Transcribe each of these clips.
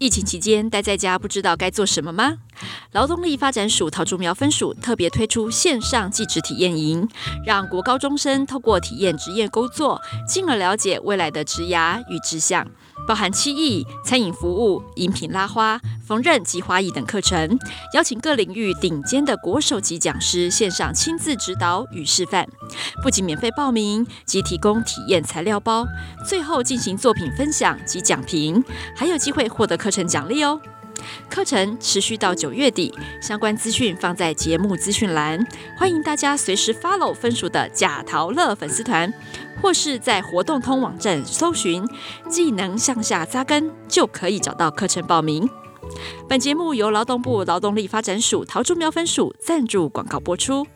疫情期间待在家，不知道该做什么吗？劳动力发展署桃竹苗分署特别推出线上即职体验营，让国高中生透过体验职业工作，进而了解未来的职涯与志向。包含漆艺、餐饮服务、饮品拉花、缝纫及花艺等课程，邀请各领域顶尖的国手级讲师线上亲自指导与示范，不仅免费报名，及提供体验材料包，最后进行作品分享及讲评，还有机会获得课程奖励哦。课程持续到九月底，相关资讯放在节目资讯栏，欢迎大家随时 follow 分署的假桃乐粉丝团，或是在活动通网站搜寻“技能向下扎根”，就可以找到课程报名。本节目由劳动部劳动力发展署桃竹苗分署赞助广告播出。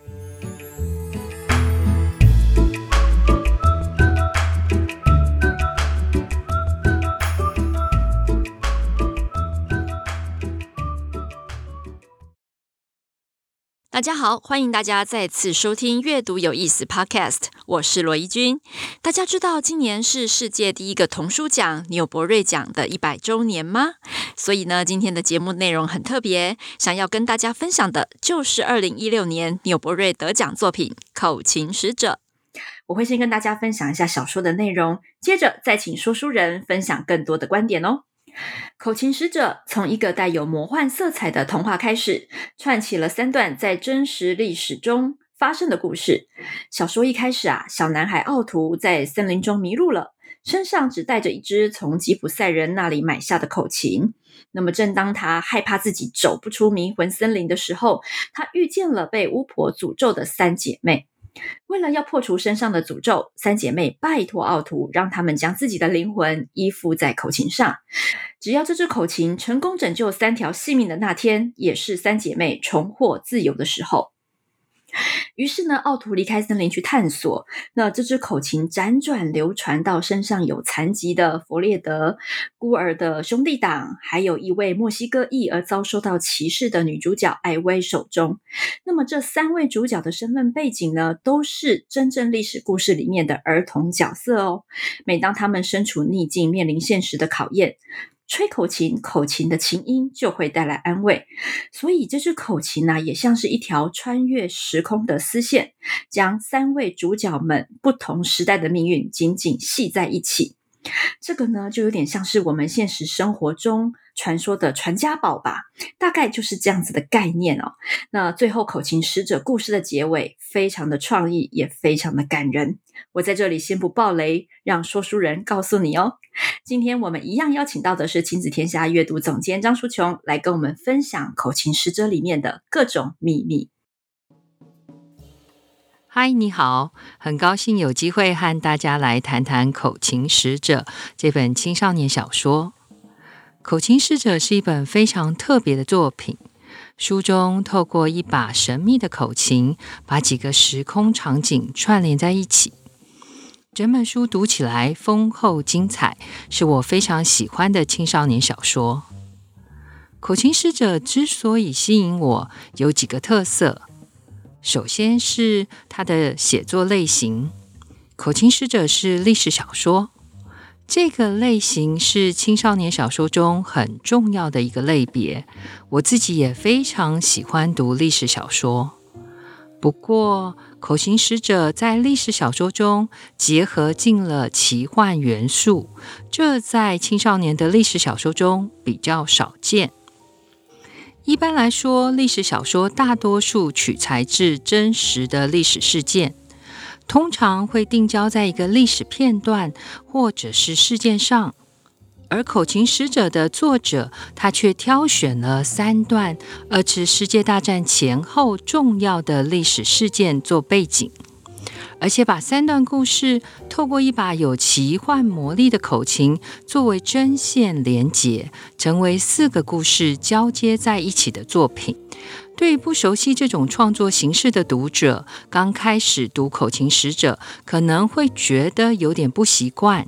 大家好，欢迎大家再次收听《阅读有意思》Podcast，我是罗怡君。大家知道今年是世界第一个童书奖纽伯瑞奖的一百周年吗？所以呢，今天的节目内容很特别，想要跟大家分享的就是二零一六年纽伯瑞得奖作品《口琴使者》。我会先跟大家分享一下小说的内容，接着再请说书人分享更多的观点哦。口琴使者从一个带有魔幻色彩的童话开始，串起了三段在真实历史中发生的故事。小说一开始啊，小男孩奥图在森林中迷路了，身上只带着一只从吉普赛人那里买下的口琴。那么，正当他害怕自己走不出迷魂森林的时候，他遇见了被巫婆诅咒的三姐妹。为了要破除身上的诅咒，三姐妹拜托奥图，让他们将自己的灵魂依附在口琴上。只要这支口琴成功拯救三条性命的那天，也是三姐妹重获自由的时候。于是呢，奥图离开森林去探索。那这支口琴辗转流传到身上有残疾的弗列德、孤儿的兄弟党，还有一位墨西哥裔而遭受到歧视的女主角艾薇手中。那么这三位主角的身份背景呢，都是真正历史故事里面的儿童角色哦。每当他们身处逆境、面临现实的考验，吹口琴，口琴的琴音就会带来安慰，所以这支口琴呢、也像是一条穿越时空的丝线，将三位主角们不同时代的命运紧紧系在一起。这个呢，就有点像是我们现实生活中传说的传家宝吧，大概就是这样子的概念哦。那最后口琴使者故事的结尾非常的创意，也非常的感人。我在这里先不爆雷，让说书人告诉你哦。今天我们一样邀请到的是亲子天下阅读总监张淑琼，来跟我们分享口琴使者里面的各种秘密。嗨，你好，很高兴有机会和大家来谈谈《口琴使者》这本青少年小说。《口琴使者》是一本非常特别的作品，书中透过一把神秘的口琴，把几个时空场景串联在一起。整本书读起来丰厚精彩，是我非常喜欢的青少年小说。《口琴使者》之所以吸引我，有几个特色。首先是他的写作类型，《口琴使者》是历史小说，这个类型是青少年小说中很重要的一个类别。我自己也非常喜欢读历史小说。不过，《口琴使者》在历史小说中结合进了奇幻元素，这在青少年的历史小说中比较少见。一般来说，历史小说大多数取材自真实的历史事件，通常会定焦在一个历史片段或者是事件上。而《口琴使者》的作者，他却挑选了三段二次世界大战前后重要的历史事件做背景，而且把三段故事透过一把有奇幻魔力的口琴作为针线连结，成为四个故事交接在一起的作品。对于不熟悉这种创作形式的读者，刚开始读《口琴使者》可能会觉得有点不习惯。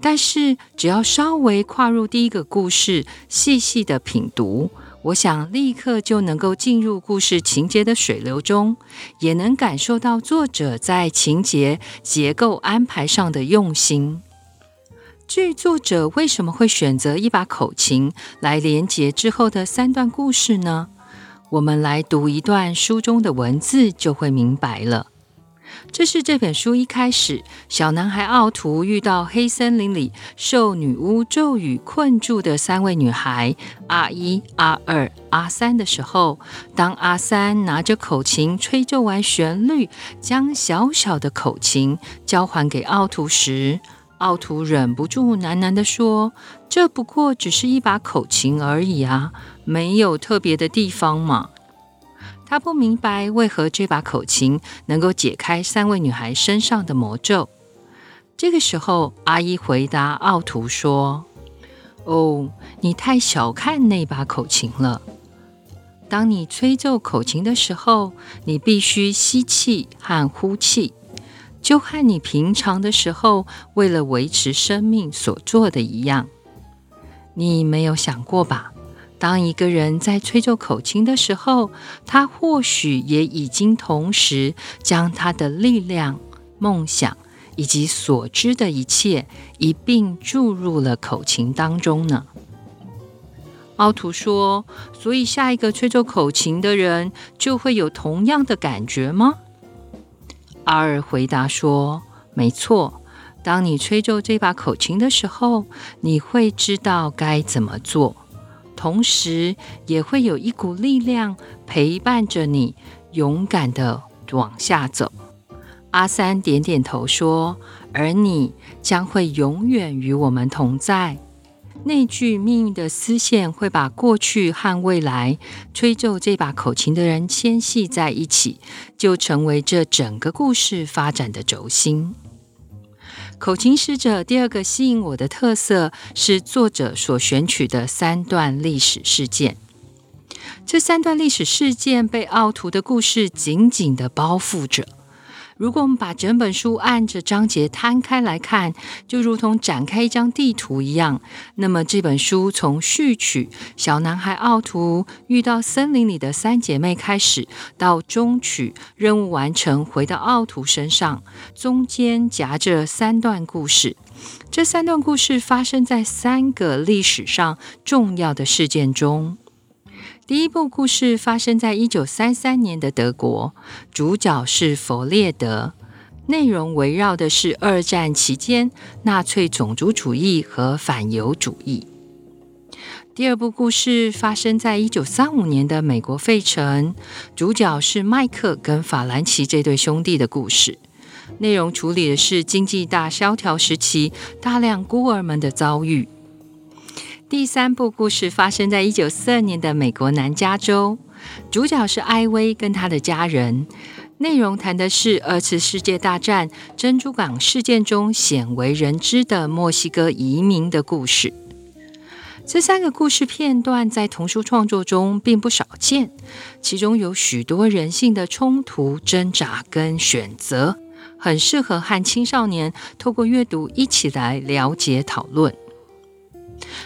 但是只要稍微跨入第一个故事，细细的品读。我想立刻就能够进入故事情节的水流中，也能感受到作者在情节结构安排上的用心。至于作者为什么会选择一把口琴来连接之后的三段故事呢？我们来读一段书中的文字就会明白了。这是这本书一开始，小男孩奥图遇到黑森林里受女巫咒语困住的三位女孩阿一、阿二、阿三的时候，当阿三拿着口琴吹奏完旋律，将小小的口琴交还给奥图时，奥图忍不住喃喃地说：“这不过只是一把口琴而已啊，没有特别的地方嘛。”他不明白为何这把口琴能够解开三位女孩身上的魔咒。这个时候，阿姨回答奥图说：“哦，你太小看那把口琴了。当你吹奏口琴的时候，你必须吸气和呼气，就和你平常的时候为了维持生命所做的一样。你没有想过吧？”当一个人在吹奏口琴的时候，他或许也已经同时将他的力量、梦想以及所知的一切一并注入了口琴当中呢。奥图说：“所以下一个吹奏口琴的人就会有同样的感觉吗？”阿尔回答说：“没错，当你吹奏这把口琴的时候，你会知道该怎么做。”同时，也会有一股力量陪伴着你，勇敢地往下走。阿三点点头说：“而你将会永远与我们同在。”那句命运的丝线会把过去和未来吹奏这把口琴的人牵系在一起，就成为这整个故事发展的轴心。口琴使者第二个吸引我的特色是作者所选取的三段历史事件。这三段历史事件被奥图的故事紧紧的包覆着。如果我们把整本书按着章节摊开来看，就如同展开一张地图一样。那么这本书从序曲小男孩奥图遇到森林里的三姐妹开始，到终曲任务完成回到奥图身上，中间夹着三段故事。这三段故事发生在三个历史上重要的事件中。第一部故事发生在一九三三年的德国，主角是弗列德，内容围绕的是二战期间纳粹种族主义和反犹主义。第二部故事发生在一九三五年的美国费城，主角是麦克跟法兰奇这对兄弟的故事，内容处理的是经济大萧条时期大量孤儿们的遭遇。第三部故事发生在一九四二年的美国南加州，主角是艾薇跟他的家人。内容谈的是二次世界大战珍珠港事件中鲜为人知的墨西哥移民的故事。这三个故事片段在童书创作中并不少见，其中有许多人性的冲突、挣扎跟选择，很适合和青少年透过阅读一起来了解讨论。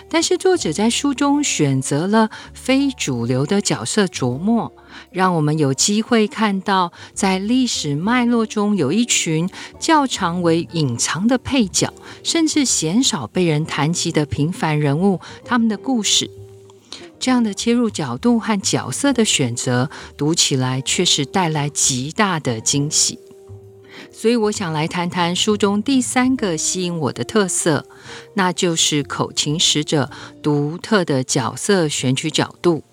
但是作者在书中选择了非主流的角色琢磨，让我们有机会看到，在历史脉络中有一群较常为隐藏的配角，甚至鲜少被人谈及的平凡人物，他们的故事。这样的切入角度和角色的选择，读起来却是带来极大的惊喜。所以我想来谈谈书中第三个吸引我的特色，那就是口琴使者独特的角色选取角度。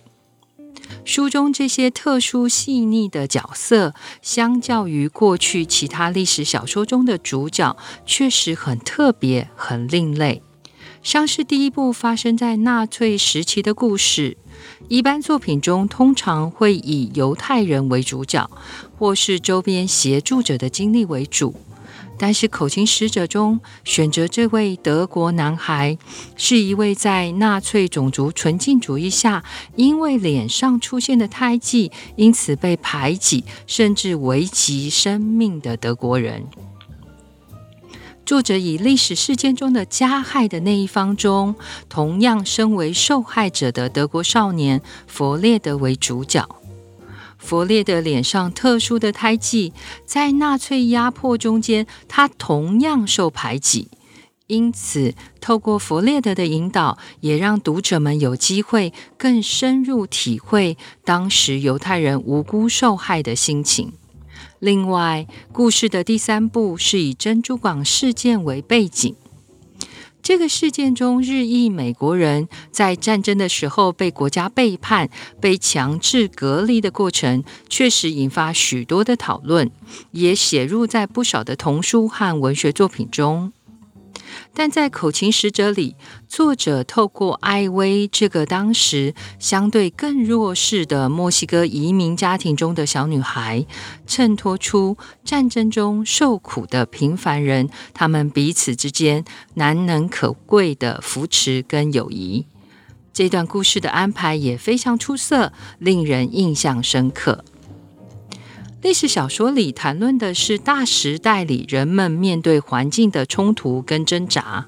书中这些特殊细腻的角色，相较于过去其他历史小说中的主角，确实很特别、很另类。像是第一部发生在纳粹时期的故事，一般作品中通常会以犹太人为主角，或是周边协助者的经历为主。但是《口琴使者》中选择这位德国男孩，是一位在纳粹种族纯净主义下，因为脸上出现的胎记，因此被排挤，甚至危及生命的德国人。作者以历史事件中的加害的那一方中，同样身为受害者的德国少年弗列德为主角。弗列德脸上特殊的胎记，在纳粹压迫中间，他同样受排挤。因此，透过弗列德的引导，也让读者们有机会更深入体会当时犹太人无辜受害的心情。另外，故事的第三部是以珍珠港事件为背景。这个事件中，日裔美国人在战争的时候被国家背叛、被强制隔离的过程，确实引发许多的讨论，也写入在不少的童书和文学作品中。但在《口琴使者》里，作者透过艾薇这个当时相对更弱势的墨西哥移民家庭中的小女孩，衬托出战争中受苦的平凡人，他们彼此之间难能可贵的扶持跟友谊。这段故事的安排也非常出色，令人印象深刻。历史小说里谈论的是大时代里人们面对环境的冲突跟挣扎，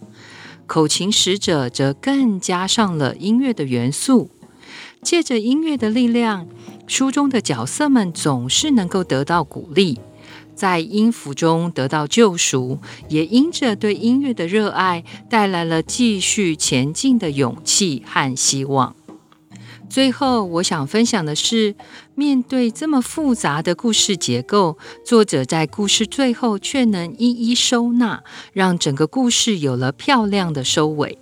口琴使者则更加上了音乐的元素。借着音乐的力量，书中的角色们总是能够得到鼓励，在音符中得到救赎，也因着对音乐的热爱，带来了继续前进的勇气和希望。最后，我想分享的是，面对这么复杂的故事结构，作者在故事最后却能一一收纳，让整个故事有了漂亮的收尾。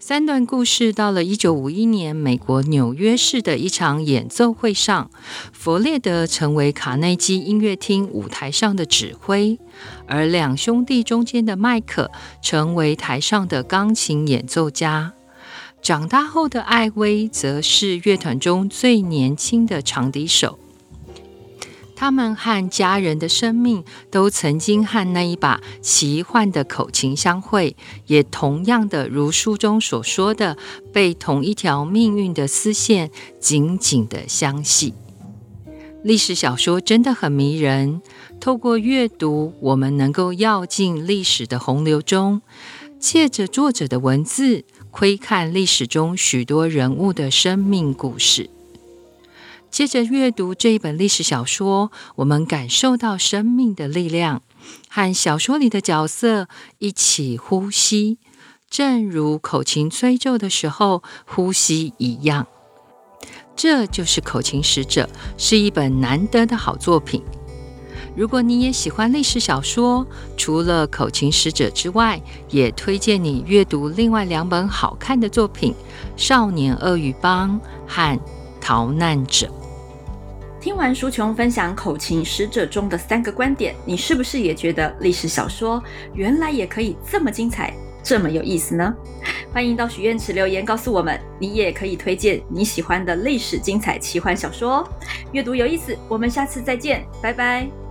三段故事到了一九五一年美国纽约市的一场演奏会上，弗列德成为卡内基音乐厅舞台上的指挥，而两兄弟中间的麦克成为台上的钢琴演奏家。长大后的艾薇则是乐团中最年轻的长笛手。他们和家人的生命都曾经和那一把奇幻的口琴相会，也同样的如书中所说的，被同一条命运的丝线紧紧的相系。历史小说真的很迷人，透过阅读，我们能够跃进历史的洪流中，借着作者的文字。窥看历史中许多人物的生命故事，接着阅读这一本历史小说，我们感受到生命的力量，和小说里的角色一起呼吸，正如口琴吹奏的时候呼吸一样。这就是《口琴使者》，是一本难得的好作品。如果你也喜欢历史小说，除了《口琴使者》之外，也推荐你阅读另外两本好看的作品《少年鳄鱼帮》和《逃难者》。听完书琼分享《口琴使者》中的三个观点，你是不是也觉得历史小说原来也可以这么精彩，这么有意思呢？欢迎到许愿池留言告诉我们，你也可以推荐你喜欢的历史精彩奇幻小说。阅读有意思，我们下次再见，拜拜。